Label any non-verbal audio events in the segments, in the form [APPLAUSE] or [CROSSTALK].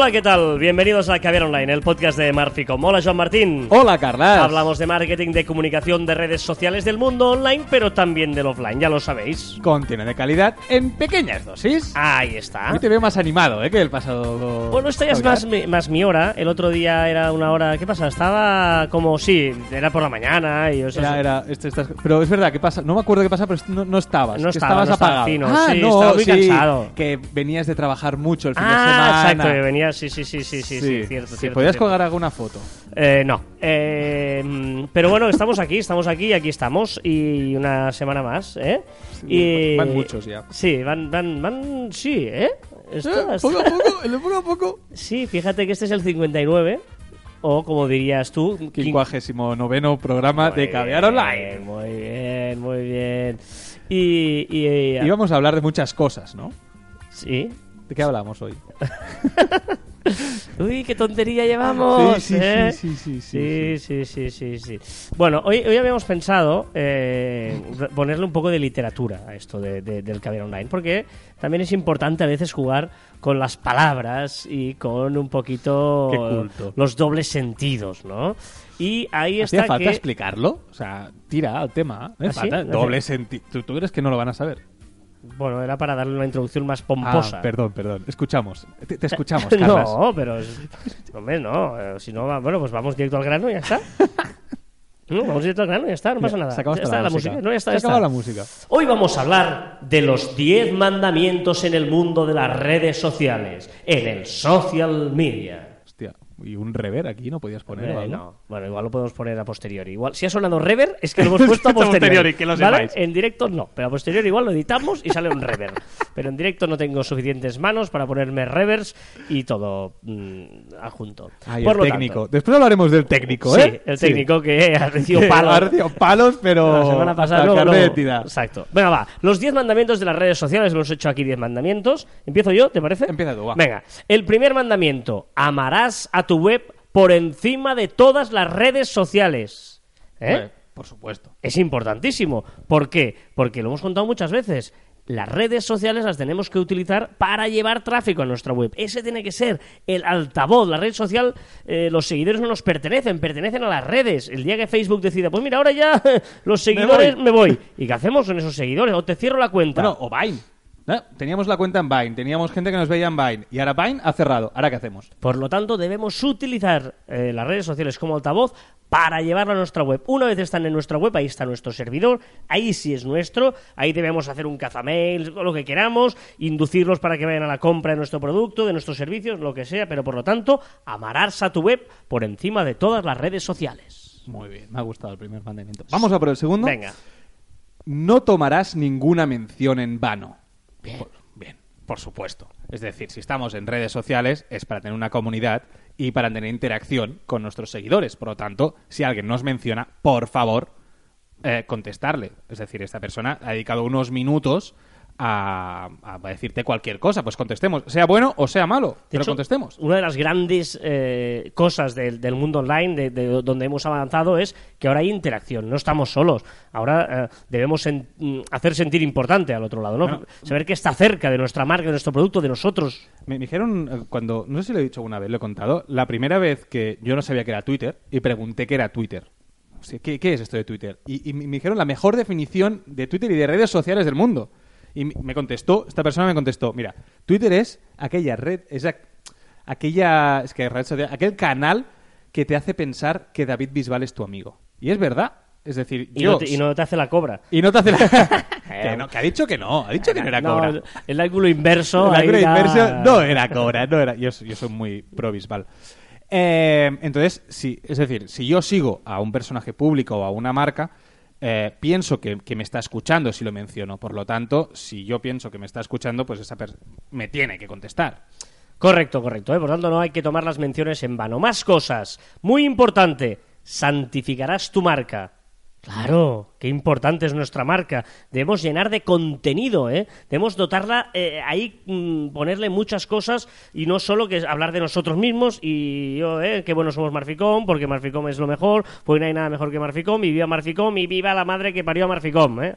Hola, ¿qué tal? Bienvenidos a Caviar Online, el podcast de Marficom. Hola, Joan Martín. Hola, Carlas. Hablamos de marketing, de comunicación, de redes sociales del mundo online, pero también del offline, ya lo sabéis. Contiene de calidad en pequeñas dosis. Ahí está. Hoy te veo más animado, ¿eh? Que el pasado. Bueno, esta ya es más mi, más mi hora. El otro día era una hora. ¿Qué pasa? Estaba como. Sí, era por la mañana y. o sea, Era, era, este, estas- pero es verdad, ¿qué pasa? No me acuerdo qué pasa, pero no, no estabas. No que estaba, estabas no estaba apagado. fino, ah, sí, no, estaba muy sí, cansado. Que venías de trabajar mucho el fin de Ah, semana. exacto, que Sí, sí, sí, sí, sí, sí, cierto, Sí, cierto. podías cierto. colgar alguna foto. Eh, no. Eh, pero bueno, estamos aquí, estamos aquí y aquí estamos. Y una semana más, ¿eh? y, van muchos ya. Sí, van, van, van. Sí, ¿eh? Esto- poco a poco, el de poco a poco. [LAUGHS] Sí, fíjate que este es el 59. O como dirías tú, quin- Quincuagésimo noveno programa de Caviar Online. Muy bien, muy bien. Y. y, y- Íbamos a hablar de muchas cosas, ¿no? sí. ¿De qué hablamos hoy? [LAUGHS] Uy, qué tontería llevamos. Sí, sí, ¿eh? sí, sí, sí, Sí, sí, sí, sí, sí. Bueno, hoy, hoy habíamos pensado eh, ponerle un poco de literatura a esto de- de- del Caviar Online, porque también es importante a veces jugar con las palabras y con un poquito los dobles sentidos, ¿no? Y ahí ¿Hacía está falta que... explicarlo? O sea, tira al tema. No ¿Ah, falta. ¿No Doble sentido. ¿Tú, tú crees que no lo van a saber? Bueno, era para darle una introducción más pomposa. Ah, perdón, perdón. Escuchamos. Te, te [LAUGHS] escuchamos, Carlas. no, pero... es- Hombre, no. eh, Si no, va- bueno, pues vamos directo al grano y ya está. [LAUGHS] No, vamos directo al grano y ya está, no pasa nada. Se acabó Ya hasta está la, música. No, ya está, Se ya está. acabó la música. Hoy vamos a hablar de los 10 mandamientos en el mundo de las redes sociales, en el social media. Y un rever aquí no podías poner. Eh, no, bueno, igual lo podemos poner a posteriori. Igual, si ha sonado rever, es que lo [LAUGHS] hemos puesto a posteriori. que lo ¿vale? En directo no, pero a posteriori igual lo editamos y sale un rever. [LAUGHS] Pero en directo no tengo suficientes manos para ponerme revers y todo mm, adjunto. Por el lo técnico. tanto- Después hablaremos del técnico, Sí, ¿eh? el técnico que ha recibido [LAUGHS] palos. ha recibido palos, pero. La semana pasada luego, luego-. Exacto. Venga, va. Los 10 mandamientos de las redes sociales. Hemos hecho aquí 10 mandamientos. ¿Empiezo yo? ¿Te parece? Empieza tú, va. Venga. El primer mandamiento. Amarás a tu web por encima de todas las redes sociales. ¿Eh? Por supuesto. Es importantísimo. ¿Por qué? Porque lo hemos contado muchas veces. Las redes sociales las tenemos que utilizar para llevar tráfico a nuestra web. Ese tiene que ser el altavoz. La red social, eh, los seguidores no nos pertenecen, pertenecen a las redes. El día que Facebook decida, pues mira, ahora ya [LAUGHS] los seguidores voy. me voy. ¿Y qué hacemos con esos seguidores? O te cierro la cuenta. Bueno, o Vine. ¿Eh? Teníamos la cuenta en Vine, teníamos gente que nos veía en Vine. Y ahora Vine ha cerrado. ¿Ahora qué hacemos? Por lo tanto, debemos utilizar eh, las redes sociales como altavoz para llevarlo a nuestra web. Una vez están en nuestra web, ahí está nuestro servidor, ahí sí es nuestro, ahí debemos hacer un cazamails, o lo que queramos, inducirlos para que vayan a la compra de nuestro producto, de nuestros servicios, lo que sea, pero por lo tanto, amarás a tu web por encima de todas las redes sociales. Muy bien, me ha gustado el primer mandamiento. Vamos a por el segundo. Venga. No tomarás ninguna mención en vano. Bien. Por, supuesto. Es decir, si estamos en redes sociales es para tener una comunidad y para tener interacción con nuestros seguidores. Por lo tanto, si alguien nos menciona, por favor, eh, contestarle. Es decir, esta persona ha dedicado unos minutos a, a decirte cualquier cosa. Pues contestemos, sea bueno o sea malo, De pero hecho, contestemos. Una de las grandes eh, cosas del, del mundo online, de, de donde hemos avanzado, es que ahora hay interacción, no estamos solos. Ahora eh, debemos mm, hacer sentir importante al otro lado, ¿no? Bueno. Saber que está cerca de nuestra marca, de nuestro producto, de nosotros. Me me dijeron eh, cuando, no sé si lo he dicho alguna vez, lo he contado, la primera vez que yo no sabía que era Twitter y pregunté qué era Twitter. O sea, ¿qué, qué es esto de Twitter? Y, me dijeron la mejor definición de Twitter y de redes sociales del mundo. Y me- contestó, esta persona me contestó, mira, Twitter es aquella red, es aqu- aquella, es que red social, aquel canal que te hace pensar que David Bisbal es tu amigo. Y es verdad. Es decir, Y, yo... no te, y no te hace la cobra. y no te hace la- [LAUGHS] que, no, que ha dicho que no, ha dicho que no era cobra. el, el ángulo inverso. El ángulo da- inverso no era cobra, no era. Yo, yo soy muy pro Bisbal. Eh, entonces, sí, es decir, si yo sigo a un personaje público o a una marca, eh, pienso que, me está escuchando si lo menciono. Por lo tanto, si yo pienso que me está escuchando, pues esa me tiene que contestar. Correcto, correcto. ¿eh? Por tanto, no hay que tomar las menciones en vano. Más cosas. Muy importante. Santificarás tu marca. Claro, qué importante es nuestra marca. Debemos llenar de contenido, ¿eh? Debemos dotarla eh, ahí, mm, ponerle muchas cosas y no solo que hablar de nosotros mismos y yo, ¿eh? Qué bueno somos Marficom, porque Marficom es lo mejor, porque no hay nada mejor que Marficom y viva Marficom y viva la madre que parió a Marficom, ¿eh?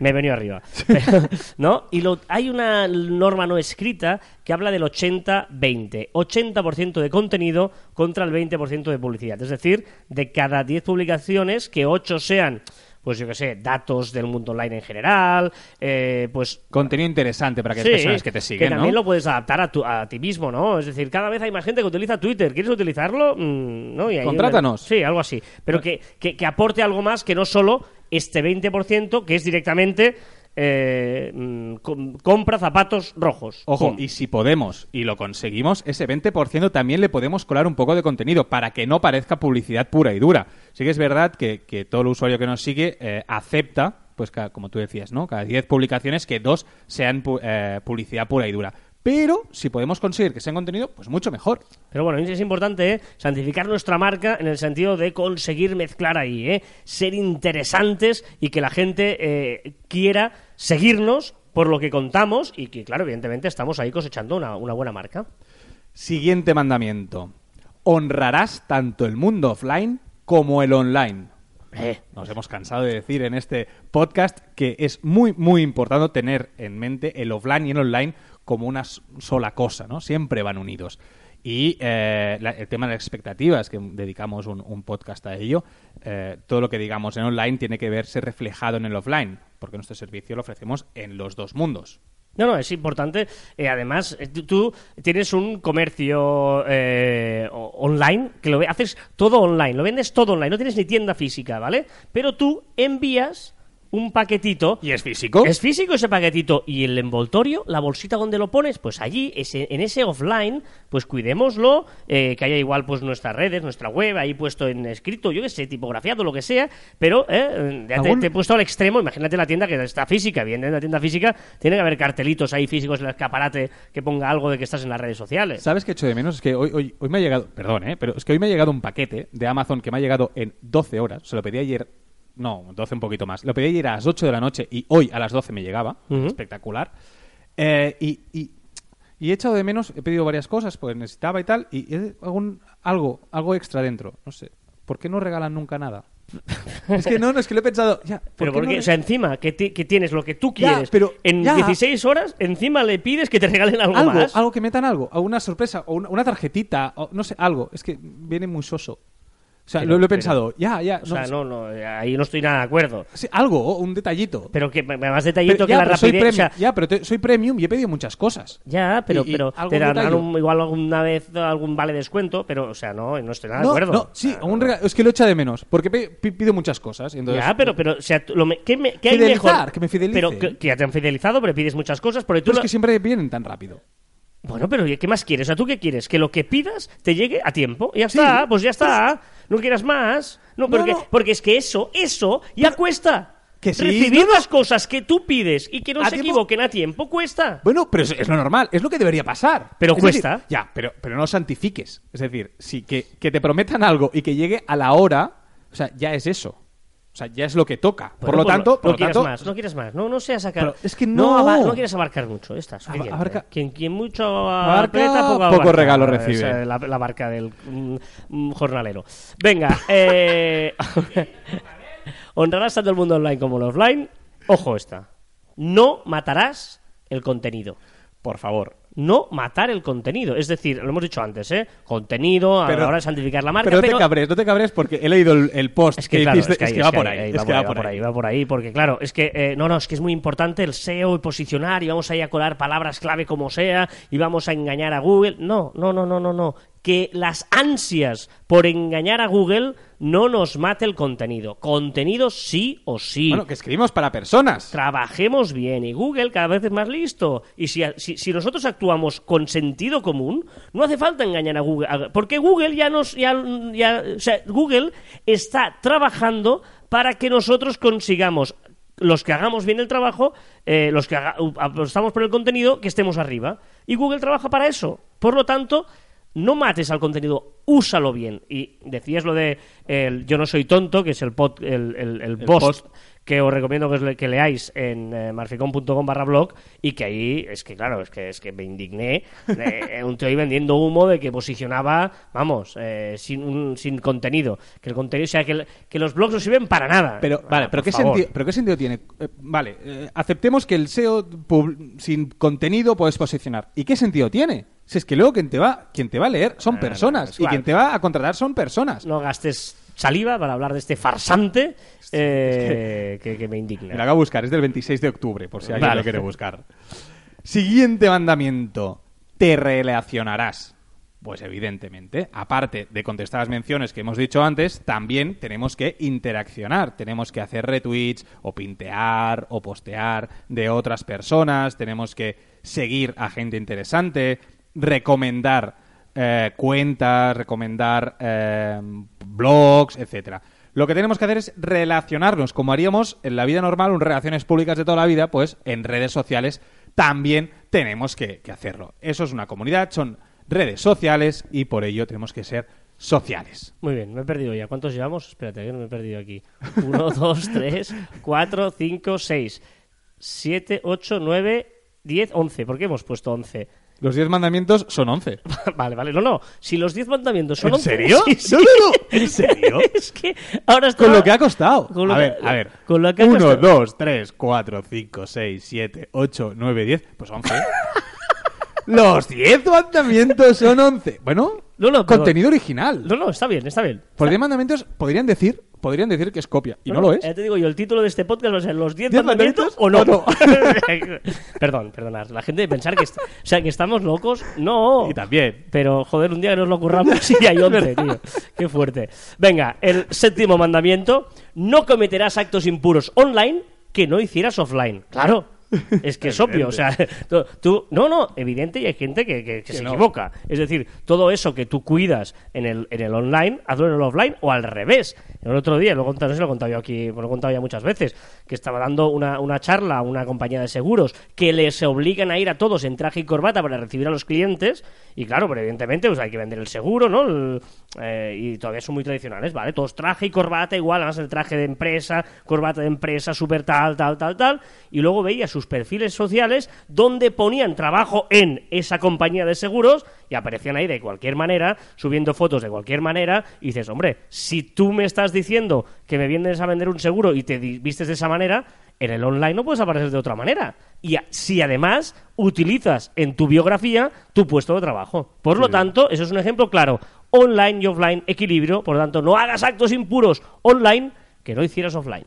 Me he venido arriba. [LAUGHS] ¿No? Y lo- hay una norma no escrita que habla del 80-20. 80% de contenido contra el 20% de publicidad. Es decir, de cada 10 publicaciones, que 8 sean, pues yo qué sé, datos del mundo online en general, eh, pues Contenido interesante para que Sí, personas que te siguen, también ¿no? lo puedes adaptar a, tu- a ti mismo, ¿no? Es decir, cada vez hay más gente que utiliza Twitter. ¿Quieres utilizarlo? Mm, ¿no? Y Contrátanos. Sí, algo así. Pero que, que- que aporte algo más que no solo este 20% que es directamente eh, mm, com- compra zapatos rojos. Ojo, Pum. y si podemos y lo conseguimos, ese 20% también le podemos colar un poco de contenido para que no parezca publicidad pura y dura. Sí que es verdad que, que todo el usuario que nos sigue eh, acepta, pues ca- como tú decías, ¿no? Cada 10 publicaciones que dos sean pu- eh, publicidad pura y dura. Pero si podemos conseguir que sean contenido, pues mucho mejor. Pero bueno, es importante ¿eh? santificar nuestra marca en el sentido de conseguir mezclar ahí, ¿eh? ser interesantes y que la gente eh, quiera seguirnos por lo que contamos y que, claro, evidentemente estamos ahí cosechando una, una buena marca. Siguiente mandamiento. Honrarás tanto el mundo offline como el online. Eh, Nos hemos cansado de decir en este podcast que es muy, muy importante tener en mente el offline y el online como una sola cosa, ¿no? Siempre van unidos. Y eh, la- el tema de las expectativas, que dedicamos un, podcast a ello, eh, todo lo que digamos en online tiene que verse reflejado en el offline, porque nuestro servicio lo ofrecemos en los dos mundos. No, no, es importante. Eh, además, tú, tienes un comercio online que lo haces todo online, lo vendes todo online, no tienes ni tienda física, ¿vale? Pero tú envías un paquetito. ¿Y es físico? Es físico ese paquetito y el envoltorio, la bolsita donde lo pones, pues allí, ese, en ese offline, pues cuidémoslo, eh, que haya igual pues nuestras redes, nuestra web, ahí puesto en escrito, yo que sé, tipografiado, lo que sea, pero eh, ya te, ¿Algún- te he puesto al extremo, imagínate la tienda que está física, bien, en la tienda física tiene que haber cartelitos ahí físicos en el escaparate que ponga algo de que estás en las redes sociales. ¿Sabes qué echo de menos? Es que hoy, hoy, hoy me ha llegado, perdón, ¿eh? pero es que hoy me ha llegado un paquete de Amazon que me ha llegado en 12 horas. Se lo pedí ayer, no, 12 un poquito más. Lo pedí ayer a las 8 de la noche y hoy a las 12 me llegaba. Ujú. Espectacular. Eh, y, y, y he echado de menos, he pedido varias cosas, pues necesitaba y tal, y algún, algo, algo extra dentro. No sé. ¿Por qué no regalan nunca nada? [LAUGHS] es que no, no, es que lo he pensado. Ya, ¿por Pero qué porque, no o sea, encima que, ti- que tienes lo que tú Ya, quieres pero- en ya. 16 horas, encima le pides que te regalen algo, algo, más. algo que metan algo, alguna sorpresa, o una, una tarjetita, o no sé, algo. Es que viene muy soso. O sea, Pero- lo, lo he pero- pensado. Ya, ya. O sea, no, no, ahí no estoy nada de acuerdo. Sí, algo, un detallito. Pero que más detallito Pero- que ya, la rapidez. o sea, ya, pero te- soy premium y he pedido muchas cosas. ya, pero, Y- pero te darán un- igual alguna vez algún vale descuento, pero, o sea, no, no estoy nada de acuerdo. no, sí, sea, un no. rega- es que lo echa de menos, porque pido muchas cosas. entonces- ya, pero, pero, o sea, lo me- ¿qué, me- qué hay mejor? que me fidelicen. Pero que, que ya te han fidelizado, pero pides muchas cosas, porque tú Pero es que siempre vienen tan rápido. Bueno, pero ¿qué más quieres? O sea, ¿tú qué quieres? Que lo que pidas te llegue a tiempo. Ya Sí, está, pues ya está. No quieras más. No, porque, no. porque es que eso, eso ya cuesta. Que sí, Recibir las cosas que tú pides y que no se tiempo- equivoquen a tiempo cuesta. Bueno, pero es, es lo normal, es lo que debería pasar. Pero Es cuesta. decir, ya, pero, pero no santifiques. Es decir, sí, que, que te prometan algo y que llegue a la hora, o sea, ya es eso. O sea, ya es lo que toca. por lo pues tanto, por no lo tanto, más, no quieras más. No, no seas sacar. Pero es que no. aba- no quieres abarcar mucho. Está suficiente. abarca- Quien, quien mucho Abarca, aprieta, poco, regalo recibe. la barca del mm, mm, jornalero. Venga, eh, [LAUGHS] honrarás tanto el mundo online como el offline. Ojo esta. No matarás el contenido. por favor. No matar el contenido. Es decir, lo hemos dicho antes, ¿eh? Contenido, a la hora de santificar la marca. Pero no pero te cabres, no te cabres porque he leído el, el post es que, claro, hiciste, es que, ahí- es que va que por ahí- ahí. ahí va que por ahí, ahí. va por ahí, porque claro, es que eh, no, no, es que es muy importante el SEO y posicionar y vamos a ir a colar palabras clave como sea y vamos a engañar a Google. No, no, no, no, no, no. Que las ansias por engañar a Google no nos mate el contenido. Contenido sí o sí. Bueno, que escribimos para personas. Trabajemos bien y Google cada vez es más listo. Y si, si, si nosotros actuamos con sentido común, no hace falta engañar a Google. Porque Google ya nos. Ya, ya- o sea, Google está trabajando para que nosotros consigamos. Los que hagamos bien el trabajo, eh, los que haga- apostamos por el contenido, que estemos arriba. Y Google trabaja para eso. Por lo tanto, no mates al contenido, úsalo bien. Y decías lo de el Yo no soy tonto, que es el, pod, el, el, el post, post. Que os recomiendo que, os le- que leáis en eh, marficon.com barra blog y que ahí, es que claro, es que, es que me indigné. [LAUGHS] eh, un tío ahí vendiendo humo de que posicionaba, vamos, eh, sin, un- sin contenido. Que el contenido, o sea, que, el- que los blogs no sirven para nada. Pero, Ah, vale, pero ¿qué, sentido, pero ¿qué sentido tiene? Eh, vale, eh, aceptemos que el SEO sin contenido puedes posicionar. ¿Y qué sentido tiene? Si es que luego quien te va, quien te va a leer son no, personas y quien te va a contratar son personas. No gastes saliva para hablar de este farsante eh, que, que me Me lo indigna. haga buscar, es del 26 de octubre, por si alguien Vale. lo quiere buscar. Siguiente mandamiento. Te relacionarás. Pues evidentemente, aparte de contestar las menciones que hemos dicho antes, también tenemos que interaccionar. Tenemos que hacer retweets o pintear o postear de otras personas. Tenemos que seguir a gente interesante, recomendar eh, cuentas, recomendar eh, blogs, etcétera. Lo que tenemos que hacer es relacionarnos, como haríamos en la vida normal, en relaciones públicas de toda la vida, pues en redes sociales también tenemos que, que hacerlo. Eso es una comunidad, son redes sociales y por ello tenemos que ser sociales. Muy bien, me he perdido ya. ¿Cuántos llevamos? Espérate, que no me he perdido aquí. 1, 2, 3, 4, 5, 6, 7, 8, 9, 10, 11. ¿Por qué hemos puesto 11? Los 10 mandamientos son 11. [LAUGHS] vale, vale. No, no. Si los 10 mandamientos son ¿En 11... serio? [LAUGHS] Sí, sí. No, no, no. [LAUGHS] ¿En serio? es que ahora está... Con lo que ha costado. Con lo a que- ver, a ver. con lo que ha 1, costado. 2, 3, 4, 5, 6, 7, 8, 9, 10. Pues 11. Los 10 mandamientos son 11. Bueno, No, no, contenido original. No, no, está bien, está bien. Por 10 mandamientos podrían decir, podrían decir que es copia. Y no, lo es. Ya te digo yo, el título de este podcast va a ser Los 10 ¿Diez mandamientos o no. o no? [LAUGHS] Perdón, perdonad. La gente de pensar que, o sea, que estamos locos, no. Y también. Pero, joder, un día que nos lo curramos y hay [LAUGHS] 11, tío. Qué fuerte. Venga, el séptimo mandamiento. No cometerás actos impuros online que no hicieras offline. Claro. Es que [LAUGHS] es obvio, o sea, [LAUGHS] tú, no, no, evidente y hay gente que, que- que se no. equivoca. Es decir, todo eso que tú cuidas en el, en el online, hazlo en el offline o al revés. El otro día, lo no sé si lo he contado yo aquí, lo he contado ya muchas veces, que estaba dando una, una charla a una compañía de seguros que les obligan a ir a todos en traje y corbata para recibir a los clientes. Y claro, pero evidentemente pues hay que vender el seguro, ¿no? El- eh, y todavía son muy tradicionales, ¿vale? Todos traje y corbata igual, además el traje de empresa, corbata de empresa, súper tal, tal, tal, tal. Y luego veía sus perfiles sociales donde ponían trabajo en esa compañía de seguros y aparecían ahí de cualquier manera, subiendo fotos de cualquier manera, y dices, hombre, si tú me estás diciendo que me vienes a vender un seguro y te vistes de esa manera, en el online no puedes aparecer de otra manera. Y a- si además utilizas en tu biografía tu puesto de trabajo. Por lo tanto, eso es un ejemplo claro. Online y offline, equilibrio. Por lo tanto, no hagas actos impuros online que no hicieras offline.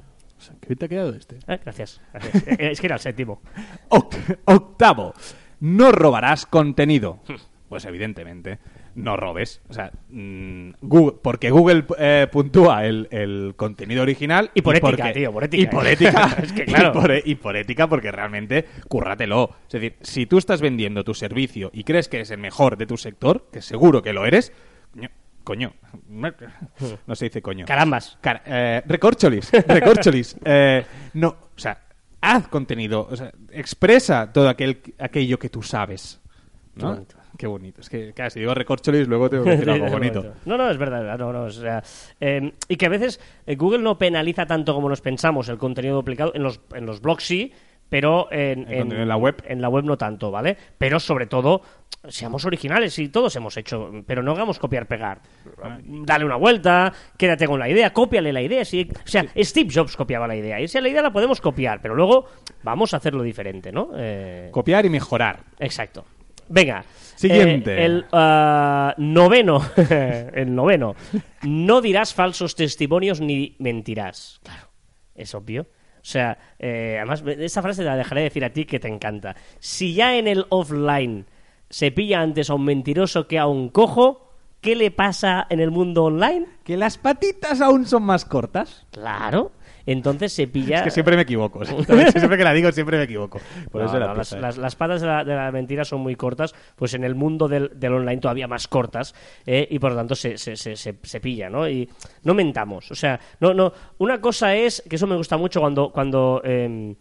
¿Qué te ha quedado este? Eh, gracias. gracias. [LAUGHS] Eh, es que era el séptimo. Oct- octavo. No robarás contenido. Pues evidentemente, no robes. O sea, mm, Google, porque Google eh, puntúa el, el contenido original. Y por ética, porque- tío, por ética. Y por [LAUGHS] ética. Es que claro. Y por, y por ética, porque realmente, cúrratelo. Es decir, si tú estás vendiendo tu servicio y crees que eres el mejor de tu sector, que seguro que lo eres, coño. No se dice coño. Carambas. Car- eh, recorcholis, [LAUGHS] recorcholis. Eh, no, o sea, haz contenido, o sea, expresa todo aquel, aquello que tú sabes. ¿no? Qué bonito. Qué bonito. Es que, claro, si digo recorcholis, luego tengo que decir [LAUGHS] algo bonito. No, no, es verdad. No, no, o sea, eh, y que a veces eh, Google no penaliza tanto como nos pensamos el contenido duplicado. En los, en los blogs sí, pero en. ¿En la web? En la web no tanto, ¿vale? Pero sobre todo, seamos originales y todos hemos hecho, pero no hagamos copiar-pegar. Dale una vuelta, quédate con la idea, cópiale la idea. Si, o sea, Steve Jobs copiaba la idea. Y esa la idea la podemos copiar, pero luego vamos a hacerlo diferente, ¿no? Eh, Copiar y mejorar. Exacto. Venga. Siguiente. Eh, el ah, noveno. [LAUGHS] el noveno. No dirás falsos testimonios ni mentirás. Claro, es obvio. O sea, eh, además, esta frase la dejaré decir a ti que te encanta. Si ya en el offline se pilla antes a un mentiroso que a un cojo, ¿qué le pasa en el mundo online? Que las patitas aún son más cortas. Claro. Entonces se pilla. Es que siempre me equivoco. [LAUGHS] siempre que la digo, siempre me equivoco. Por No, eso la las, pizza, las- las patas de la, de la mentira son muy cortas, pues en el mundo del, del online todavía más cortas, eh, y por lo tanto se, se, se, se- se pilla, ¿no? Y no mentamos, o sea, no, no, una cosa es, que eso me gusta mucho cuando, cuando eh,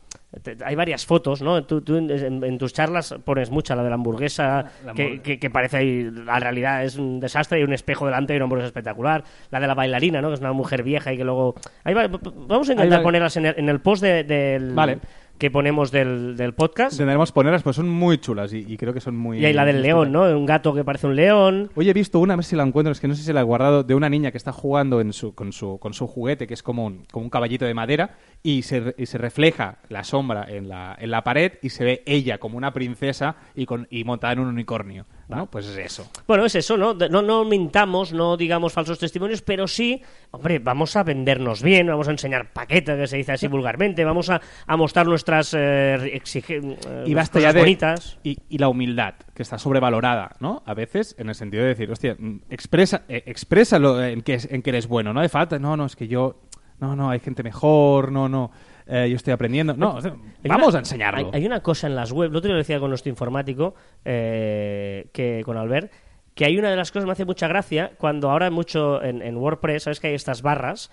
te- hay varias fotos, ¿no? Tú, tú en, tus charlas pones mucha, la de la hamburguesa, La que, que- que parece ahí, la realidad es un desastre, hay un espejo delante y una hamburguesa espectacular. La de la bailarina, ¿no? Que es una mujer vieja y que luego... Ahí va- vamos a intentar va. ponerlas en el, en el post de- del, Vale. Que ponemos del, del podcast. Intentaremos ponerlas, pues son muy chulas y, y creo que son muy... Y hay la del león, ¿no? Un gato que parece un león. Hoy he visto una, a ver si la encuentro, es que no sé si la he guardado, de una niña que está jugando en su, con, su, con su juguete, que es como un, como un caballito de madera, y se, y se refleja la sombra en la, en la pared y se ve ella como una princesa y, con, y montada en un unicornio. ¿No? Pues es eso. Bueno, es eso, ¿no? No, no mintamos, no digamos falsos testimonios, pero sí, hombre, vamos a vendernos bien, vamos a enseñar paquetes, que se dice así vulgarmente, vamos a, a mostrar nuestras eh, exige- eh, Y basta cosas ya de... bonitas. Y, y la humildad, que está sobrevalorada, ¿no? A veces, en el sentido de decir, hostia, mm, expresa, eh, exprésalo en que, en que eres bueno, no de falta, no, no, es que yo... No, no, hay gente mejor, no, no, eh, yo estoy aprendiendo. No, vamos una- a enseñarlo. Hay, hay una cosa en las web, el otro lo decía con nuestro informático, eh, que con Albert, que hay una de las cosas que me hace mucha gracia cuando ahora mucho en, en WordPress, sabes que hay estas barras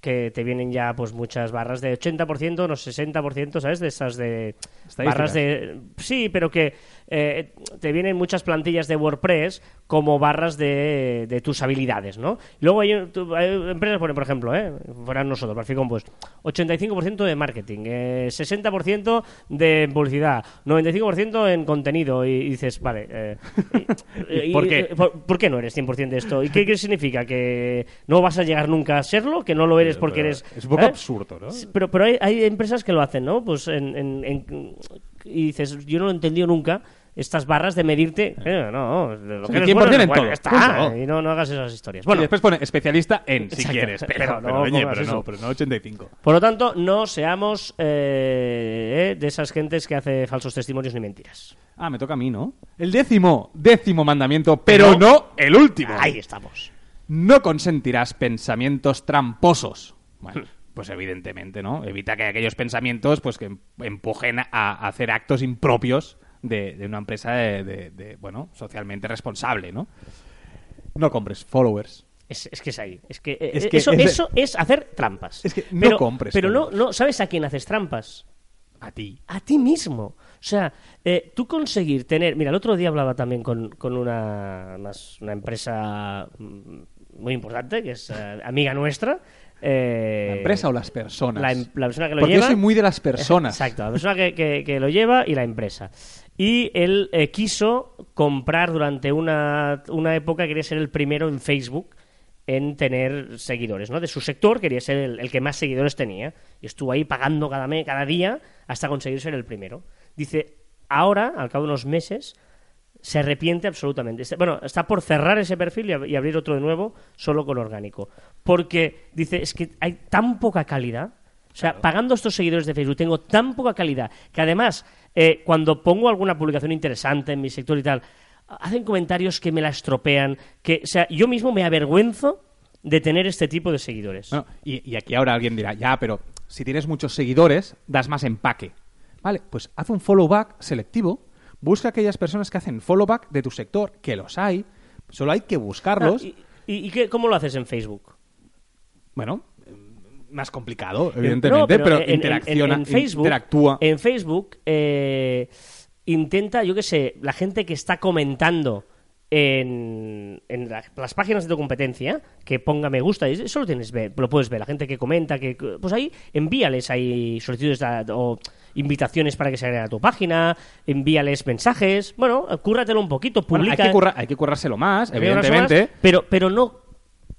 que te vienen ya pues muchas barras de 80%, no 60%, ¿sabes? De esas de barras de sí, pero que eh, te vienen muchas plantillas de WordPress como barras de, de tus habilidades, ¿no? Luego hay, tú- hay empresas, ponen, por ejemplo, ¿eh? fueran nosotros, Perfil Compost, 85% de marketing, eh, 60% de publicidad, 95% en contenido y, y dices, vale, eh, [LAUGHS] y- ¿Por y- qué? ¿por, por qué no eres 100% de esto? ¿Y qué, qué significa? ¿Que no vas a llegar nunca a serlo? ¿Que no lo eres porque Pero eres...? Es un poco ¿eh? absurdo, ¿no? Pero, pero hay, hay empresas que lo hacen, ¿no? Pues en, en- en- y dices, yo no lo he entendido nunca, estas barras de medirte. eh, no, lo que eres 100% bueno, en eres bueno, todo, está. Y no, no hagas esas historias. Bueno, después pone especialista en, si Exacto, quieres, pero, pero pero, no oye, pero no, pero no 85. por lo tanto, no seamos eh, eh, de esas gentes que hace falsos testimonios ni mentiras. Ah, me toca a mí, ¿no? El décimo, décimo mandamiento, pero No. no el último. Ahí estamos. No consentirás pensamientos tramposos. Bueno, [LAUGHS] pues evidentemente, ¿no? Evita que aquellos pensamientos pues que em- empujen a hacer actos impropios de, de una empresa de, de- de, bueno, socialmente responsable, ¿no? No compres followers. Es, es que es ahí. Es que, eh, Es que eso, es eso es hacer trampas. Es que no pero, compres Pero no, no, ¿sabes a quién haces trampas? A ti. a ti mismo. O sea, eh, tú conseguir tener... Mira, el otro día hablaba también con, con una, más- una empresa mm, muy importante, que es eh, amiga nuestra. eh, ¿La empresa o las personas? La, em- la persona que lo Porque lleva... yo soy muy de las personas. [LAUGHS] Exacto, la persona que, que- que lo lleva y la empresa. Y él eh, quiso comprar durante una, una época, quería ser el primero en Facebook en tener seguidores, ¿no? De su sector quería ser el, el que más seguidores tenía. Y estuvo ahí pagando cada, mes, cada día hasta conseguir ser el primero. Dice, ahora, al cabo de unos meses, se arrepiente absolutamente. Está- Bueno, está por cerrar ese perfil y abrir otro de nuevo solo con orgánico. Porque dice, es que hay tan poca calidad. O sea, pagando estos seguidores de Facebook tengo tan poca calidad que además, eh, cuando pongo alguna publicación interesante en mi sector y tal, hacen comentarios que me la estropean. Que, o sea, yo mismo me avergüenzo de tener este tipo de seguidores. Bueno, y, y aquí ahora alguien dirá, ya, pero si tienes muchos seguidores, das más empaque. Vale, pues haz un follow back selectivo. Busca aquellas personas que hacen follow back de tu sector, que los hay. Solo hay que buscarlos. Ah, ¿Y, y- y qué- cómo lo haces en Facebook? Bueno, más complicado, No, evidentemente, pero, en- interacciona, en, en Facebook, interactúa. En Facebook eh, intenta, yo qué sé, la gente que está comentando en, en la- las páginas de tu competencia, que ponga me gusta, y eso lo tienes ver, lo puedes ver, la gente que comenta, que pues ahí envíales ahí solicitudes de- o invitaciones para que se agreguen a tu página, envíales mensajes, bueno, cúrratelo un poquito, Bueno, publica. hay, que curra- hay que currárselo más, evidentemente. más, pero, pero no,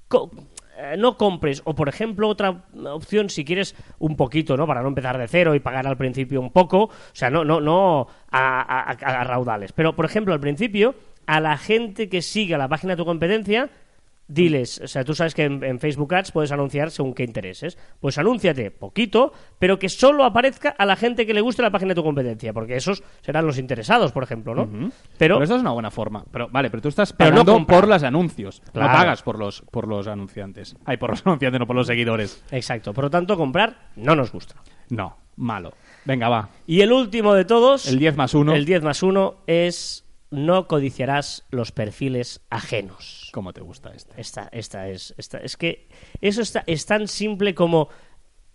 co- eh, no compres. O, por ejemplo, otra opción, si quieres un poquito, ¿no? Para no empezar de cero y pagar al principio un poco. O sea, no, no, no a, a- a- a raudales. Pero, por ejemplo, al principio, a la gente que siga la página de tu competencia, diles, o sea, tú sabes que en, en Facebook Ads puedes anunciar según qué intereses. Pues anúnciate poquito, pero que solo aparezca a la gente que le guste la página de tu competencia, porque esos serán los interesados, por ejemplo, ¿no? Pero, Pero, eso es una buena forma. Pero vale, pero tú estás Pero no pagando por los anuncios. Claro. No pagas por los, por los anunciantes. Ay, por los [LAUGHS] anunciantes, no por los seguidores. exacto. Por lo tanto, comprar no nos gusta. No, malo. Venga, va. Y el último de todos, El 10 más 1. el 10 más 1, es no codiciarás los perfiles ajenos. ¿Cómo te gusta este? Esta, esta es, esta, es que eso está, es tan simple como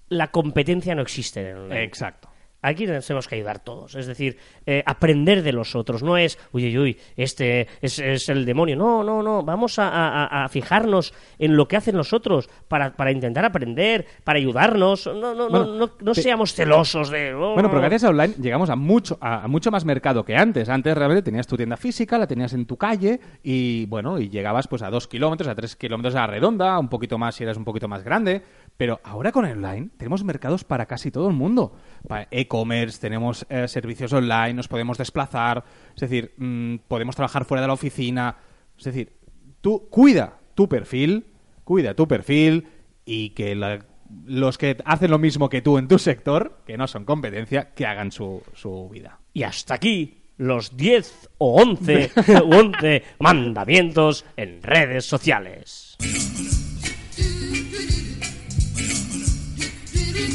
la competencia no existe en el online. Exacto. Aquí tenemos que ayudar todos. Es decir, eh, aprender de los otros. No es, uy, uy, uy, este es, es el demonio. No, no, no. Vamos a, a- a fijarnos en lo que hacen los otros para, para intentar aprender, para ayudarnos. No, no, Bueno, no, no, no te- seamos celosos de. oh, Bueno, pero gracias a online llegamos a mucho, a, a mucho más mercado que antes. Antes realmente tenías tu tienda física, la tenías en tu calle y bueno, y llegabas pues a dos kilómetros, a tres kilómetros a la redonda, un poquito más si eres un poquito más grande. Pero ahora con online tenemos mercados para casi todo el mundo. Para e-commerce, tenemos eh, servicios online, nos podemos desplazar, es decir, mm, podemos trabajar fuera de la oficina. Es decir, tú cuida tu perfil, cuida tu perfil y que la- los que hacen lo mismo que tú en tu sector, que no son competencia, que hagan su, su vida. Y hasta aquí los 10 o 11, [LAUGHS] u 11 mandamientos en redes sociales.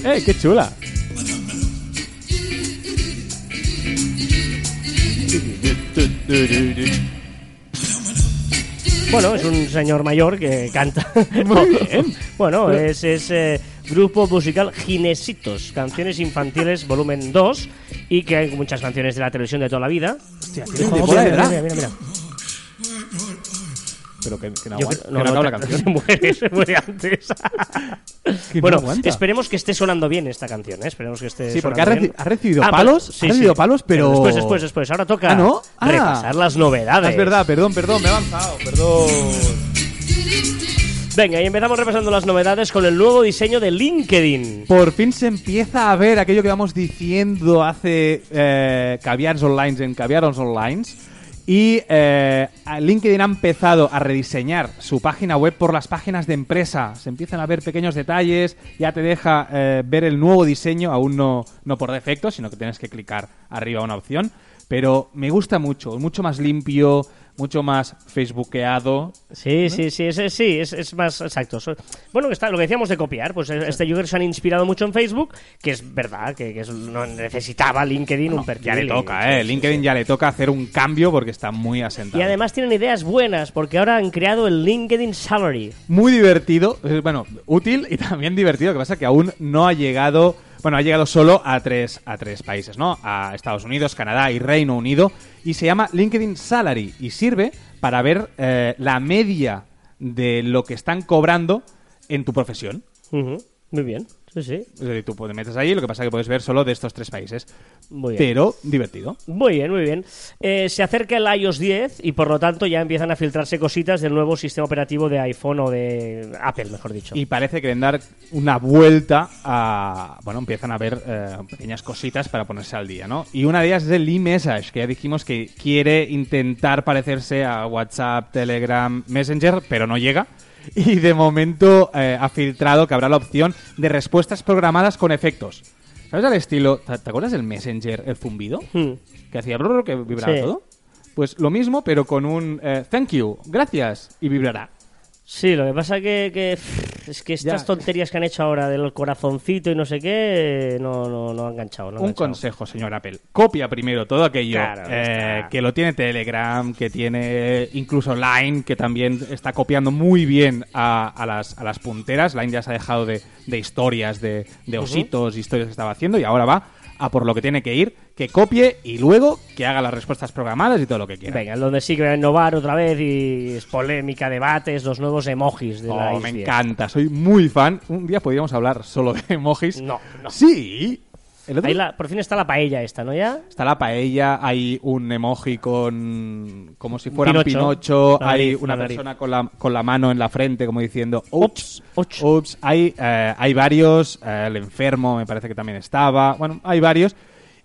¡Ey, qué chula! Bueno, es un señor mayor que canta. [LAUGHS] Muy bien. bueno, es, es eh, grupo musical Ginesitos, canciones infantiles volumen 2, y que hay muchas canciones de la televisión de toda la vida. Hostia, de mira, mira, mira, mira. Pero que, que no, Yo aguanta, creo- que no acaba la canción. Se muere, se muere antes. Bueno, esperemos que esté sonando bien esta canción, ¿eh? Esperemos que esté Sí, porque ha, reci- recibido Ah, palos, pues, sí, ha recibido sí. palos, pero... Después, después, después. Ahora toca ¿Ah, no? Ah. repasar las novedades. Ah, es verdad, perdón, perdón, me he avanzado, perdón. Venga, y empezamos repasando las novedades con el nuevo diseño de LinkedIn. Por fin se empieza a ver aquello que vamos diciendo hace eh, Caviars Online en Caviars Online. Y eh, LinkedIn ha empezado a rediseñar su página web por las páginas de empresa. Se empiezan a ver pequeños detalles, ya te deja eh, ver el nuevo diseño, aún no, no por defecto, sino que tienes que clicar arriba una opción. Pero me gusta mucho, mucho más limpio, mucho más facebookeado. Sí, sí, sí, es, sí, es, es más exacto. Bueno, que está, lo que decíamos de copiar, pues eh, este user se han inspirado mucho en Facebook, que es verdad, que, que es- no necesitaba LinkedIn un perfil. Ya le toca, ¿eh? LinkedIn sí. ya le toca hacer un cambio porque está muy asentado. Y además tienen ideas buenas, porque ahora han creado el LinkedIn Salary. muy divertido, bueno, útil y [LAUGHS] también divertido. Lo que pasa que aún no ha llegado, bueno, ha llegado solo a tres, a tres países, ¿no? A Estados Unidos, Canadá y Reino Unido. Y se llama LinkedIn Salary y sirve para ver eh, la media de lo que están cobrando en tu profesión. Muy bien, sí, sí. Es decir, tú te metes ahí, lo que pasa es que puedes ver solo de estos tres países. Muy bien. Pero divertido. Muy bien, muy bien. Eh, se acerca el iOS 10 y por lo tanto ya empiezan a filtrarse cositas del nuevo sistema operativo de iPhone o de Apple, mejor dicho. Y parece que quieren dar una vuelta a. Bueno, empiezan a ver eh, pequeñas cositas para ponerse al día, ¿no? Y una de ellas es el e-message, que ya dijimos que quiere intentar parecerse a WhatsApp, Telegram, Messenger, pero no llega. [LAUGHS] Y de momento eh, ha filtrado que habrá la opción de respuestas programadas con efectos. ¿Sabes al estilo? ¿Te, te acuerdas del Messenger, el zumbido? Hmm. Que hacía brrr, que vibraba Sí. todo. Pues lo mismo, pero con un eh, thank you, gracias, y vibrará. Sí, lo que pasa que, que es que estas Ya. tonterías que han hecho ahora del corazoncito y no sé qué, no, no, no han enganchado. no han Un enganchado. consejo, señor Apple. Copia primero todo aquello Claro, eh, que lo tiene Telegram, que tiene incluso Line, que también está copiando muy bien a, a las, a las punteras. Line ya se ha dejado de, de historias, de, de ositos, historias que estaba haciendo y ahora va a por lo que tiene que ir, que copie y luego que haga las respuestas programadas y todo lo que quiera. Venga, donde sí que va a innovar otra vez y es polémica, debates, los nuevos emojis de la Oh, me iOS 10. encanta, soy muy fan. Un día podríamos hablar solo de emojis. No, no. Sí. Ahí la- por fin está la paella esta, ¿no ya? Está la paella, hay un emoji con. como si fuera Pinocho. Hay una persona con la, con la mano en la frente, como diciendo. Ups, Ups, ups. Hay, eh, hay varios, eh, el enfermo me parece que también estaba. Bueno, hay varios.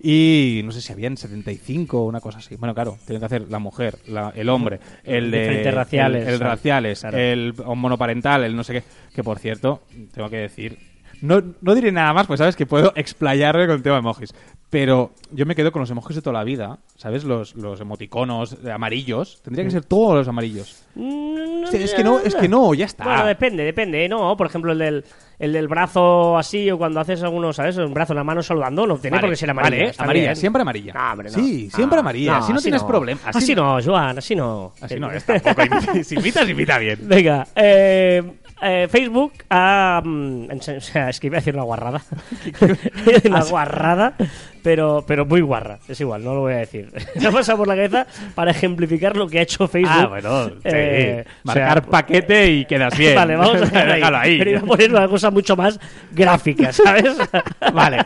Y no sé si habían 75 o una cosa así. Bueno, claro, tiene que hacer la mujer, la- el hombre, el de. Raciales, El, raciales, Claro. el monoparental, el no sé qué. Que por cierto, tengo que decir. No, no diré nada más, pues sabes que puedo explayarme con el tema de emojis. Pero yo me quedo con los emojis de toda la vida, ¿sabes? Los, los emoticonos amarillos. Tendría que ser todos los amarillos. Mm, Sí, es que no, es que no, ya está. Bueno, depende, depende, ¿no? Por ejemplo, el del, el del brazo así o cuando haces algunos, ¿sabes? Un brazo en la mano saludando, no tiene Vale, por qué ser amarilla. vale, amarilla, bien. siempre amarilla. No, hombre, no. Sí, siempre No, amarilla, así no tienes problema, así Así, no- no, Joan, así no. Así no es tampoco. [LAUGHS] Si invitas, invita bien. Venga, eh, eh, Facebook ha... ense- o sea, es [LAUGHS] que iba a decir una guarrada. [LAUGHS] [LAUGHS] Una guarrada, pero, pero muy guarra. Es igual, no lo voy a decir. Me ha pasado por la cabeza para ejemplificar lo que ha hecho Facebook. Ah, bueno, sí. Eh, o sea, Marcar paquete y quedas bien. Vale, vamos [LAUGHS] a dejarlo ahí. Déjalo ahí. Pero iba a poner una cosa mucho más gráfica, ¿sabes? [LAUGHS] Vale.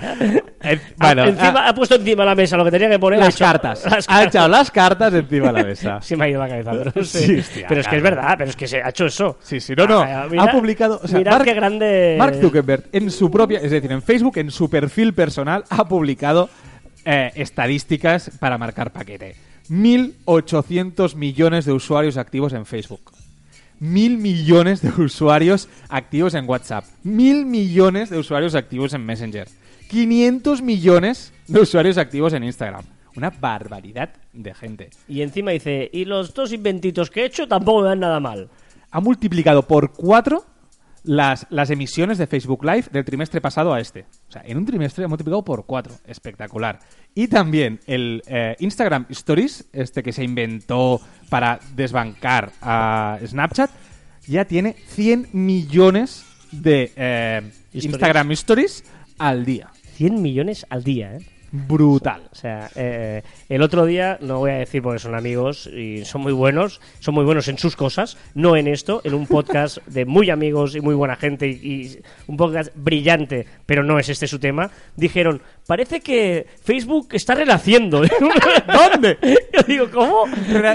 Eh, bueno, Ah, encima, ah, ha puesto encima de la mesa lo que tenía que poner. ha las hecho- cartas. las Ha cartas. echado las cartas encima de la mesa. [LAUGHS] Se me ha ido la cabeza, pero, sé. Sí, hostia, pero es que es verdad, pero es que se ha hecho eso. Sí, sí, no, no. Ah, mira- ha publicado. O sea, mirad Mark, qué grande. Mark Zuckerberg en su propia, es decir, en Facebook, en su perfil personal, ha publicado eh, estadísticas para marcar paquete. 1.800 millones de usuarios activos en Facebook. Mil millones de usuarios activos en WhatsApp. Mil millones de usuarios activos en Messenger. 500 millones de usuarios activos en Instagram. Una barbaridad de gente. Y encima dice, y los dos inventitos que he hecho tampoco me dan nada mal. ha multiplicado por cuatro las, las emisiones de Facebook Live del trimestre pasado a este. O sea, en un trimestre ha multiplicado por cuatro. Espectacular. Y también el eh, Instagram Stories, este que se inventó para desbancar a Snapchat, ya tiene 100 millones de eh. Instagram Stories al día. 100 millones al día, ¿eh? Brutal. O sea, eh, el otro día, no voy a decir porque son amigos y son muy buenos, son muy buenos en sus cosas, no en esto, en un podcast de muy amigos y muy buena gente y, y un podcast brillante, pero no es este su tema, dijeron, parece que Facebook está renaciendo. [LAUGHS] ¿Dónde? Yo digo, ¿cómo?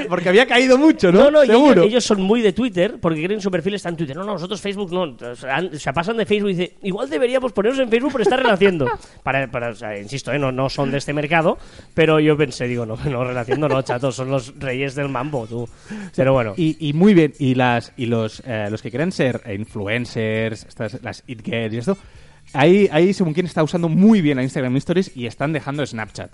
Porque había caído mucho, ¿no? No, no, Seguro. ellos, ellos son muy de Twitter, porque creen su perfil está en Twitter. No, no, nosotros Facebook no. O sea, pasan de Facebook y dice, igual deberíamos ponernos en Facebook por estar renaciendo. [LAUGHS] Para, para, o sea, insisto, ¿eh? no, no son de este mercado, pero yo pensé, digo, no, no, renaciendo no, chatos, son los reyes del mambo, tú. Pero bueno. Y, y muy bien, y las y los, eh, los que quieren ser influencers, estas, las it girls y esto, ahí, ahí según quién está usando muy bien la Instagram Stories y están dejando Snapchat.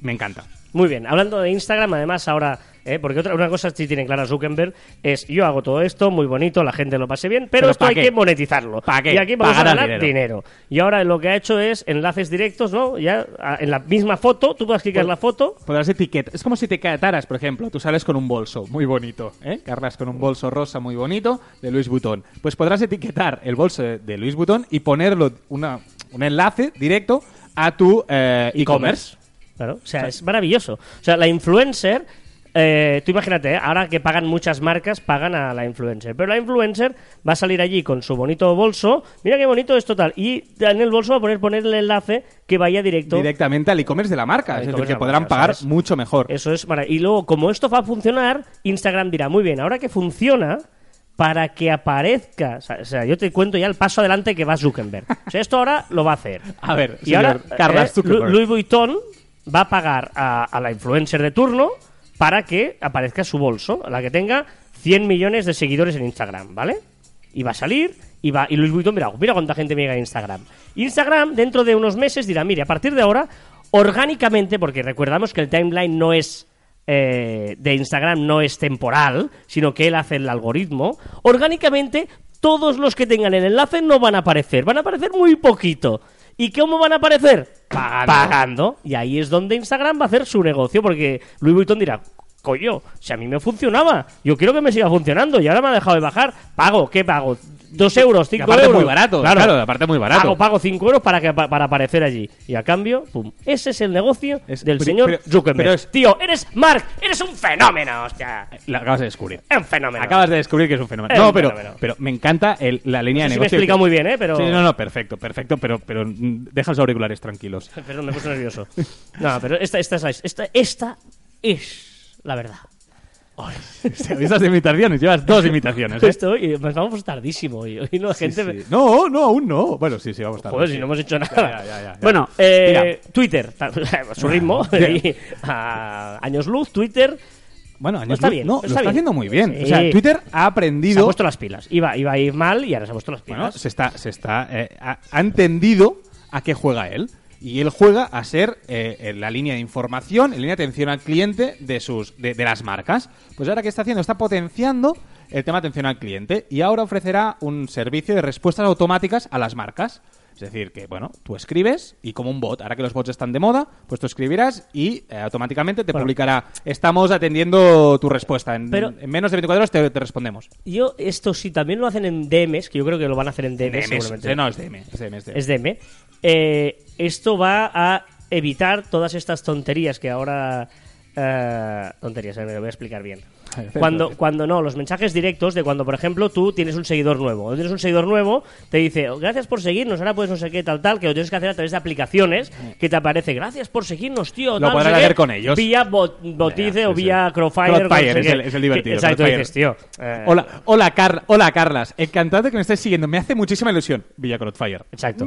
Me encanta. Muy bien, hablando de Instagram, además ahora, ¿eh? porque otra una cosa sí tiene clara Zuckerberg, es yo hago todo esto, muy bonito, la gente lo pase bien, pero, Pero esto ¿pa hay qué? que monetizarlo. ¿Pa qué? Y aquí vamos a Pagará ganar dinero. dinero. Y ahora lo que ha hecho es enlaces directos, ¿no? Ya a- en la misma foto, tú puedes clicar la foto, Podrás etiquetar. Es como si te etiquetaras, por ejemplo, tú sales con un bolso muy bonito, ¿eh? Carlas con un bolso rosa muy bonito de Louis Vuitton. Pues podrás etiquetar el bolso de, de Louis Vuitton y ponerlo una, un enlace directo a tu eh, e-commerce. Claro, o sea, es maravilloso. O sea, la influencer, eh, tú imagínate, ¿eh? ahora que pagan muchas marcas, pagan a la influencer. Pero la influencer va a salir allí con su bonito bolso, mira qué bonito es total, y en el bolso va a poner, poner el enlace que vaya directo. Directamente al e-commerce de la marca. Al Es decir, que podrán marca, pagar ¿sabes? mucho mejor. Eso es marav- Y luego, como esto va a funcionar, Instagram dirá, muy bien, ahora que funciona, para que aparezca, o sea, o sea, yo te cuento ya el paso adelante que va Zuckerberg. O sea, esto ahora lo va a hacer. [LAUGHS] A ver, Y ahora, señor Carlas eh, Zuckerberg. Louis Vuitton va a pagar a, la influencer de turno para que aparezca su bolso, la que tenga 100 millones de seguidores en Instagram, ¿vale? Y va a salir y va y Louis Vuitton mira, mira cuánta gente me llega a Instagram. Instagram dentro de unos meses dirá, mire, a partir de ahora orgánicamente, porque recordamos que el timeline no es eh, de Instagram no es temporal, sino que él hace el algoritmo, orgánicamente todos los que tengan el enlace no van a aparecer, van a aparecer muy poquito. ¿Y cómo van a aparecer? Pagando. Pagando. Y ahí es donde Instagram va a hacer su negocio, porque Louis Vuitton dirá, coño, si a mí me funcionaba, yo quiero que me siga funcionando y ahora me ha dejado de bajar, pago, ¿qué pago? ¿Dos euros? Y ¿Cinco aparte euros? muy barato, claro, aparte muy barato. Pago, pago cinco euros para, que, para aparecer allí. Y a cambio, pum. Ese es el negocio Es- del pero- señor pero- Zuckerberg. pero es- Tío, eres Mark, eres un fenómeno, hostia. La acabas de descubrir. Es un fenómeno. Acabas de descubrir que es un fenómeno. Es no, un pero, fenómeno. pero me encanta el- la línea No sé de si me negocio. explicado que- muy bien, ¿eh? Pero- Sí, no, no, perfecto, perfecto, pero, pero deja los auriculares tranquilos. [LAUGHS] Perdón, me puse nervioso. No, pero esta, esta, es, la- esta, esta es la verdad. [LAUGHS] Estas imitaciones, llevas dos imitaciones, ¿eh? Esto, y nos vamos tardísimo. Y hoy no, la gente. Sí, sí. No, no, aún no. Bueno, sí, sí, vamos tarde. Joder, si no hemos hecho nada. Ya, ya, ya. Bueno, eh, Twitter, a [LAUGHS] su ritmo, [LAUGHS] y a años luz, Twitter Bueno, años está luz- bien, No, está lo está bien. haciendo muy bien. Sí. O sea, Twitter ha se ha aprendido. puesto las pilas. Iba, iba a ir mal y ahora se ha puesto las pilas. Bueno, se está, se está, eh, ha, ha entendido a qué juega él. Y él juega a ser eh, en la línea de información, en línea de atención al cliente de sus de, de las marcas. Pues ahora, ¿qué está haciendo? Está potenciando el tema de atención al cliente y ahora ofrecerá un servicio de respuestas automáticas a las marcas. Es decir, que bueno, tú escribes y como un bot, ahora que los bots están de moda, pues tú escribirás y eh, automáticamente te Bueno. publicará, estamos atendiendo tu respuesta. En, Pero- en menos de 24 horas te, te respondemos. Yo, esto sí, también lo hacen en DMs, que yo creo que lo van a hacer en DM, DM, seguramente. no, es DM. Es DM, es DM. es DM. Eh, esto va a evitar todas estas tonterías que ahora... eh, tonterías, eh, me lo voy a explicar bien. [LAUGHS] Cuando, cuando no, los mensajes directos de cuando, por ejemplo, tú tienes un seguidor nuevo. O tienes un seguidor nuevo, te dice, "Oh, gracias por seguirnos, ahora puedes no sé qué, tal, tal, que lo tienes que hacer a través de aplicaciones que te aparece, gracias por seguirnos, tío. Lo tal, no podrán qué", hacer con ellos. Vía bot- Botice o vía Crowfire. Crowdfire, no sé es el- es el divertido, Exacto, dices, tío. eh, Hola, hola, Car- hola, Carlas. Encantado de que me estés siguiendo. Me hace muchísima ilusión. Villa Crowdfire. Exacto.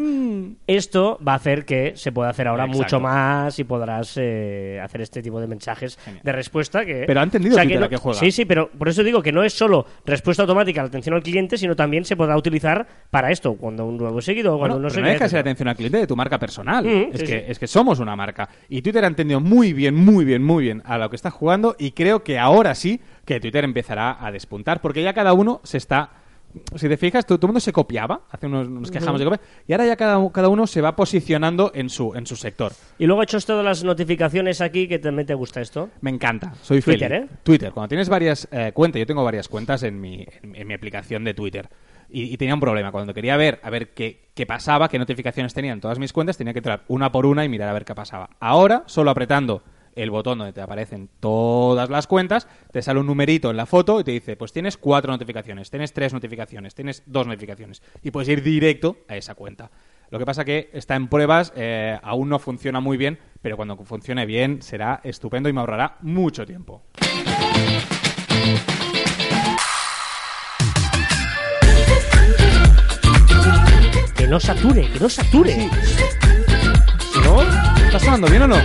Esto va a hacer que se pueda hacer ahora Mm. Exacto. mucho más y podrás eh, hacer este tipo de mensajes Genial. de respuesta que... Pero ha entendido Twitter no- a qué juega. Sí, sí, pero por eso digo que no es solo respuesta automática a la atención al cliente, sino también se podrá utilizar para esto, cuando un nuevo seguidor, cuando Bueno, no pero no ser etcétera. atención al cliente de tu marca personal. Mm, es, sí, que, sí. es que somos una marca. Y Twitter ha entendido muy bien, muy bien, muy bien a lo que está jugando y creo que ahora sí que Twitter empezará a despuntar porque ya cada uno se está... Si te fijas, todo, todo el mundo se copiaba, hace unos nos quejamos de copia, y ahora ya cada, cada uno se va posicionando en su, en su sector. Y luego he hecho de las notificaciones aquí, que también te gusta esto. Me encanta, soy Twitter, feliz. ¿eh? Twitter, cuando tienes varias eh, cuentas, yo tengo varias cuentas en mi, en, en mi aplicación de Twitter. Y, y tenía un problema. Cuando quería ver a ver qué, qué pasaba, qué notificaciones tenían todas mis cuentas, tenía que entrar una por una y mirar a ver qué pasaba. Ahora, solo apretando el botón donde te aparecen todas las cuentas, te sale un numerito en la foto y te dice, pues tienes cuatro notificaciones, tienes tres notificaciones, tienes dos notificaciones. Y puedes ir directo a esa cuenta. Lo que pasa que está en pruebas, eh, aún no funciona muy bien, pero cuando funcione bien será estupendo y me ahorrará mucho tiempo. Que no sature, que no sature. Sí. No... ¿Está sonando bien o no?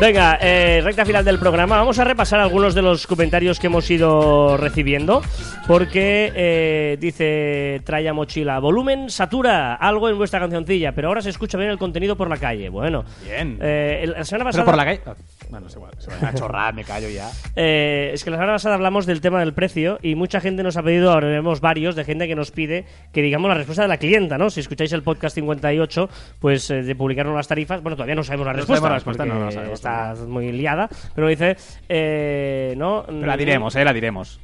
Venga, eh, recta final del programa. Vamos a repasar algunos de los comentarios que hemos ido recibiendo. Porque eh, dice Traya Mochila, volumen satura algo en vuestra cancioncilla, pero ahora se escucha bien el contenido por la calle. Bueno, Bien. eh, la semana Pero pasada. por la calle... Ah, Bueno, es igual, es igual. Una chorrada, me callo ya. [LAUGHS] Eh, es que la semana pasada hablamos del tema del precio y mucha gente nos ha pedido, ahora vemos varios, de gente que nos pide que digamos la respuesta de la clienta, ¿no? Si escucháis el podcast 58, pues de publicar nuevas tarifas, bueno, todavía no sabemos la No respuesta, sabemos la respuesta, no la sabemos muy liada, pero dice, eh, ¿no? Pero la diremos, ¿eh? La diremos.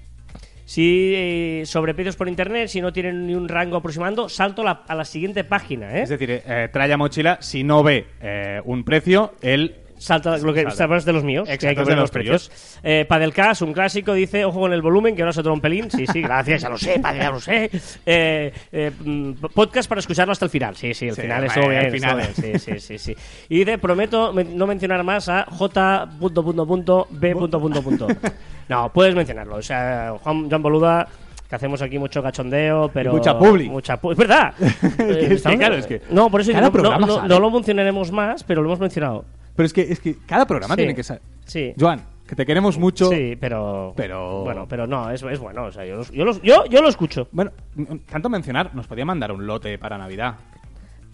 Si eh, sobre precios por internet, si no tienen ni un rango aproximando, salto a la, a la siguiente página, ¿eh? Es decir, eh, Traya Mochila, si no ve eh, un precio, él Salta lo que Salta. de los míos, que hay Exacto, que ver de los los tuyos. precios. Eh, Padelcast, un clásico, dice, ojo con el volumen, que ahora se otro un pelín. Sí, sí, gracias, ya lo sé, padre, ya lo sé. Eh, eh, mm, podcast para escucharlo hasta el final. Sí, sí, el Sí, final estuvo bien. el final. estuvo bien, Sí, sí, sí, sí. Y dice, prometo no mencionar más a J.B. No, puedes mencionarlo. O sea, Juan, Juan Boluda que hacemos aquí mucho cachondeo, pero... mucha publi. Mucha pu- Es verdad. [LAUGHS] Eh, que, claro, es que No, por eso no, no- sale. no lo mencionaremos más, pero lo hemos mencionado. Pero es que, es que cada programa Sí. tiene que ser. Sí. Joan, que te queremos mucho. Sí, pero. Pero- Bueno, pero no, es, es bueno. O sea, yo, lo- yo, yo, yo lo escucho. Bueno, tanto mencionar, nos podía mandar un lote para Navidad.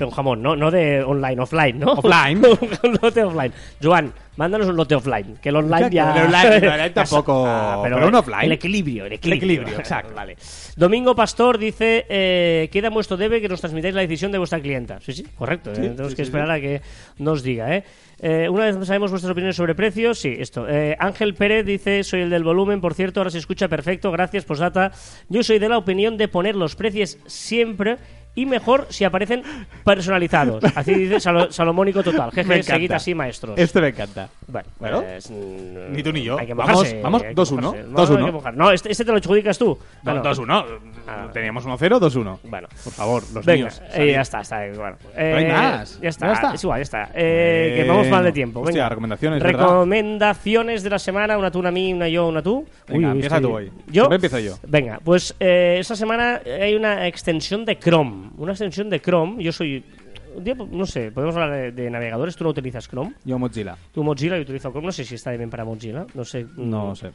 Pero un jamón, no, no de online, offline, ¿no? Offline. [LAUGHS] un lote offline. Joan, mándanos un lote offline. Que el online ya. el online- el online [LAUGHS] tampoco- pero un offline. El equilibrio, el equilibrio. equilibrio, exacto. [LAUGHS] vale. Domingo Pastor dice: eh, Queda vuestro debe que nos transmitáis la decisión de vuestra clienta. Sí, sí, correcto. eh, tenemos sí, que esperar a que nos diga, ¿eh? Eh, una vez sabemos vuestras opiniones sobre precios, sí, esto. Eh, Ángel Pérez dice, soy el del volumen, por cierto, ahora se escucha perfecto, gracias, posdata. Yo soy de la opinión de poner los precios siempre y mejor si aparecen personalizados. [LAUGHS] Así dice Salo- Salomónico Total. Jeje, seguid así, maestros. Este me encanta. Bueno, Bueno, pues, mm, ni tú ni yo. Hay que Vamos- mojarse, vamos, que 2-1, mojarse. No, 2-1. hay que mojar. No, este, este te lo adjudicas tú. Ah, no. 2-1. Ah. Teníamos 1-0, 2-1. Bueno. Por favor, los Venga, míos. eh, ya está, está bueno. No hay Eh, más. Ya está, Ya está. es igual, ya está. Eh, que vamos mal de tiempo. Hostia, Venga. recomendaciones, ¿verdad? Recomendaciones de la semana, una tú, una mí, una yo, una tú. Venga, empieza estoy- tú hoy. ¿Yo? Siempre empiezo yo. Venga, pues eh, esta semana hay una extensión de Chrome. Una extensión de Chrome. Yo soy... un día, no sé, podemos hablar de, de navegadores. ¿Tú no utilizas Chrome? Yo Mozilla. Tú Mozilla, yo utilizo Chrome. No sé si está bien para Mozilla. No sé. No sé.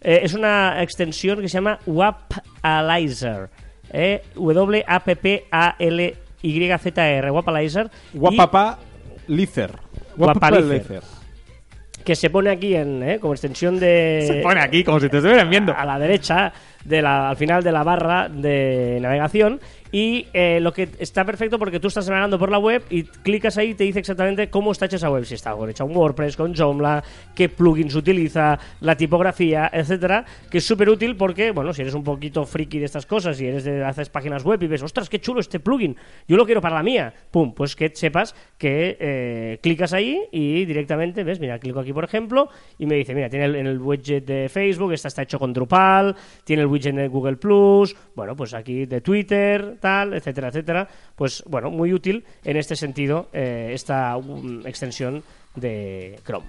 Eh, es una extensión que se llama Wapalizer. Eh, W-A-P-P-A-L-Y-Z-R. Guapapa Lizer. Guapalizer. Que se pone aquí en, eh, como extensión de. Se pone aquí como si te estuvieran viendo. A la derecha de la, al final de la barra de navegación y eh, lo que está perfecto porque tú estás navegando por la web y clicas ahí y te dice exactamente cómo está hecha esa web, si está hecha un WordPress, con Joomla, qué plugins utiliza, la tipografía, etcétera, que es súper útil porque, bueno, si eres un poquito friki de estas cosas y eres de haces páginas web y ves, ostras, qué chulo este plugin, yo lo quiero para la mía, pum, pues que sepas que eh, clicas ahí y directamente, ves, mira, clico aquí por ejemplo y me dice, mira, tiene el, el widget de Facebook, esta está hecho con Drupal, tiene el widget de Google Plus, bueno, pues aquí de Twitter, tal, etcétera, etcétera. Pues bueno, muy útil en este sentido eh, esta um, extensión de Chrome.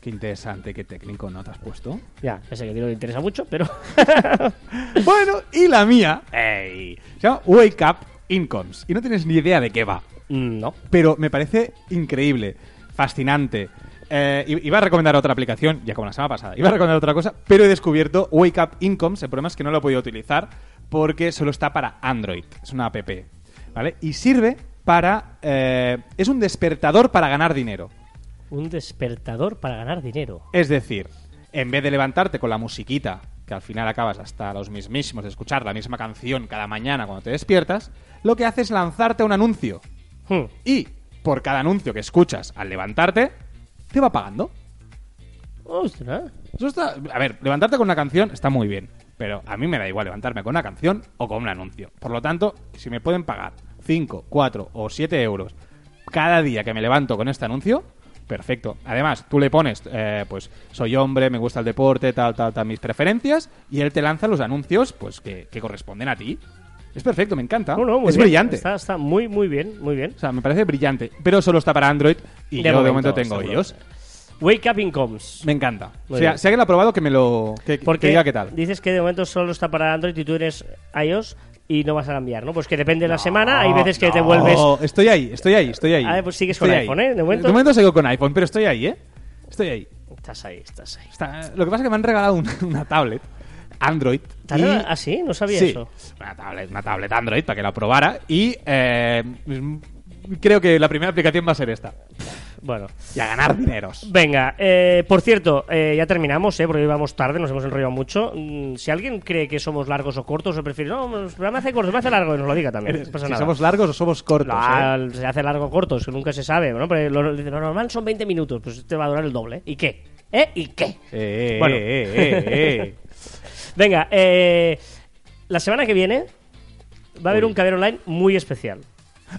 Qué interesante, qué técnico, ¿no te has puesto? Ya, ya sé que a ti no te interesa mucho, pero... [LAUGHS] bueno, y la mía ey, se llama Wake Up Incomes. Y no tienes ni idea de qué va. Mm, no. Pero me parece increíble, fascinante. Eh, iba a recomendar otra aplicación, ya como la semana pasada. Iba a recomendar otra cosa, pero he descubierto Wake Up Incomes. El problema es que no lo he podido utilizar porque solo está para Android. Es una app. ¿Vale? Y sirve para. eh, es un despertador para ganar dinero. Un despertador para ganar dinero. Es decir, en vez de levantarte con la musiquita, que al final acabas hasta los mismísimos de escuchar la misma canción cada mañana cuando te despiertas, lo que hace es lanzarte un anuncio. Hmm. Y por cada anuncio que escuchas al levantarte, te va pagando. Ostras. Eso está. A ver, levantarte con una canción está muy bien. Pero a mí me da igual levantarme con una canción o con un anuncio. Por lo tanto, si me pueden pagar 5, 4 o 7 euros cada día que me levanto con este anuncio, perfecto. Además, tú le pones, eh, pues, soy hombre, me gusta el deporte, tal, tal, tal, mis preferencias, y él te lanza los anuncios, pues, que, que corresponden a ti. Es perfecto, me encanta. No, no, muy es bien. brillante. Está, está muy, muy bien, muy bien. O sea, me parece brillante. Pero solo está para Android y De yo de momento, momento tengo seguro. iOS. Wake Up Incomes. Me encanta. Muy O sea, bien. si alguien lo ha probado, que me lo. que, que Porque diga qué tal. dices que de momento solo está para Android y tú eres iOS y no vas a cambiar, ¿no? Pues que depende de la semana, hay veces que te No, vuelves... Estoy ahí, estoy ahí, estoy ahí. Ah, pues sigues Estoy con ahí. iPhone, ¿eh? De momento. De momento sigo con iPhone, pero estoy ahí, ¿eh? Estoy ahí. Estás ahí, estás ahí. Está- Lo que pasa es que me han regalado un- una tablet Android. ¿Te y- ¿Ah, sí? No sabía Sí, eso. Una tablet, una tablet Android para que la probara. Y eh, creo que la primera aplicación va a ser esta. Bueno. Y a ganar dineros. Venga, eh, por cierto, eh, ya terminamos, ¿eh? Porque vamos tarde, nos hemos enrollado mucho. Mm, si alguien cree que somos largos o cortos, o prefiere, no, pues, me hace corto, me hace largo, nos lo diga también. No [LAUGHS] pasa si nada. somos largos o somos cortos. Ah, ¿eh? Se hace largo o corto, es que nunca se sabe. ¿no? Pero lo, lo normal son 20 minutos, pues este va a durar el doble. ¿Y qué? ¿Eh? ¿Y qué? Eh, eh, Bueno. eh, eh, eh. [LAUGHS] Venga, eh, la semana que viene va a haber un Caber Online muy especial.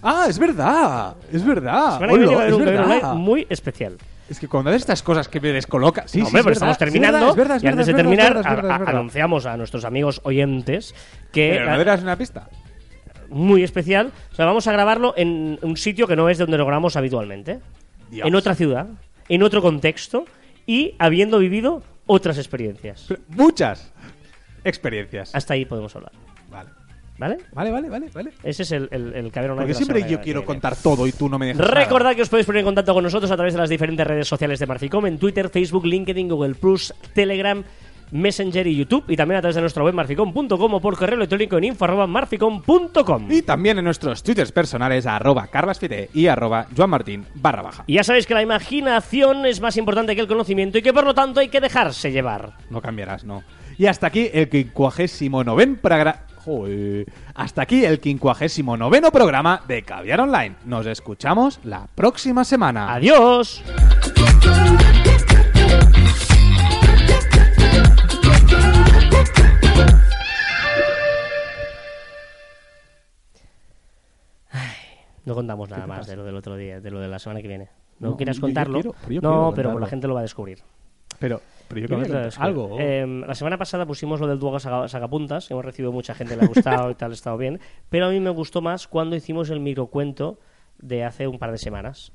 Ah, es verdad. Es verdad. Haber es un verdad. Online muy especial. Es que cuando haces estas cosas que me descoloca. Sí, No, sí, hombre, es pero verdad, estamos terminando Es verdad, es y antes de verdad, terminar verdad, verdad, a- verdad. anunciamos a nuestros amigos oyentes que Pero no eras una pista. muy especial. O sea, vamos a grabarlo en un sitio que no es donde lo grabamos habitualmente. Dios. En otra ciudad, en otro contexto y habiendo vivido otras experiencias. Pero Muchas experiencias. Hasta ahí podemos hablar. Vale. ¿Vale? Vale, vale. Ese es el, el, el Porque siempre yo quiero contar todo y tú no me dejas nada. Recordad que os podéis poner en contacto con nosotros a través de las diferentes redes sociales de Marficom, en Twitter, Facebook, LinkedIn, Google Plus, Telegram, Messenger y YouTube, y también a través de nuestra web marficom.com o por correo electrónico en info.marficom.com. Y también en nuestros twitters personales arroba carlasfite y arroba joanmartin barra baja. Y ya sabéis que la imaginación es más importante que el conocimiento y que por lo tanto hay que dejarse llevar. No cambiarás, no. Y hasta aquí el quincuagésimo noven pragra- Joder. Hasta aquí el quincuagésimo noveno programa de Caviar Online. Nos escuchamos la próxima semana. Adiós. Ay, No contamos nada más de lo del otro día, de lo de la semana que viene. ¿No, No, quieras yo contarlo? quiero, pero yo no, pero contarlo. la gente lo va a descubrir. Pero, pero yo a contar descubrir. algo. Eh, la semana pasada pusimos lo del Duoga saca- sacapuntas, hemos recibido mucha gente, le ha gustado y tal, ha estado bien. Pero a mí me gustó más cuando hicimos el microcuento de hace un par de semanas.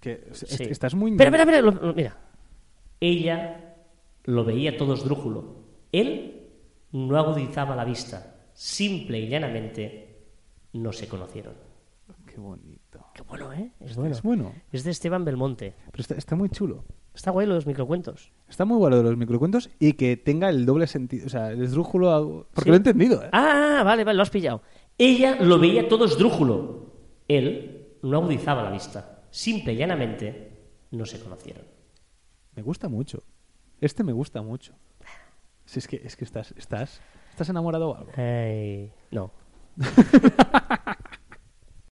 que es- Sí. Estás muy... Espera, espera, espera, lo- lo- mira. Ella lo veía todo esdrújulo. Él no agudizaba la vista. Simple y llanamente no se conocieron. Qué bonito. Qué bueno, ¿eh? Es bueno. Es bueno. Es de Esteban Belmonte. Pero está, está muy chulo. Está guay lo de los microcuentos. Está muy bueno de los microcuentos y que tenga el doble sentido. O sea, el esdrújulo. Porque Sí. lo he entendido, ¿eh? Ah, vale, vale, lo has pillado. Ella lo veía todo esdrújulo. Él no agudizaba la vista. Simple y llanamente no se conocieron. Me gusta mucho. Este me gusta mucho. Si es que, es que estás, estás, estás enamorado o algo. Ay, no. [LAUGHS]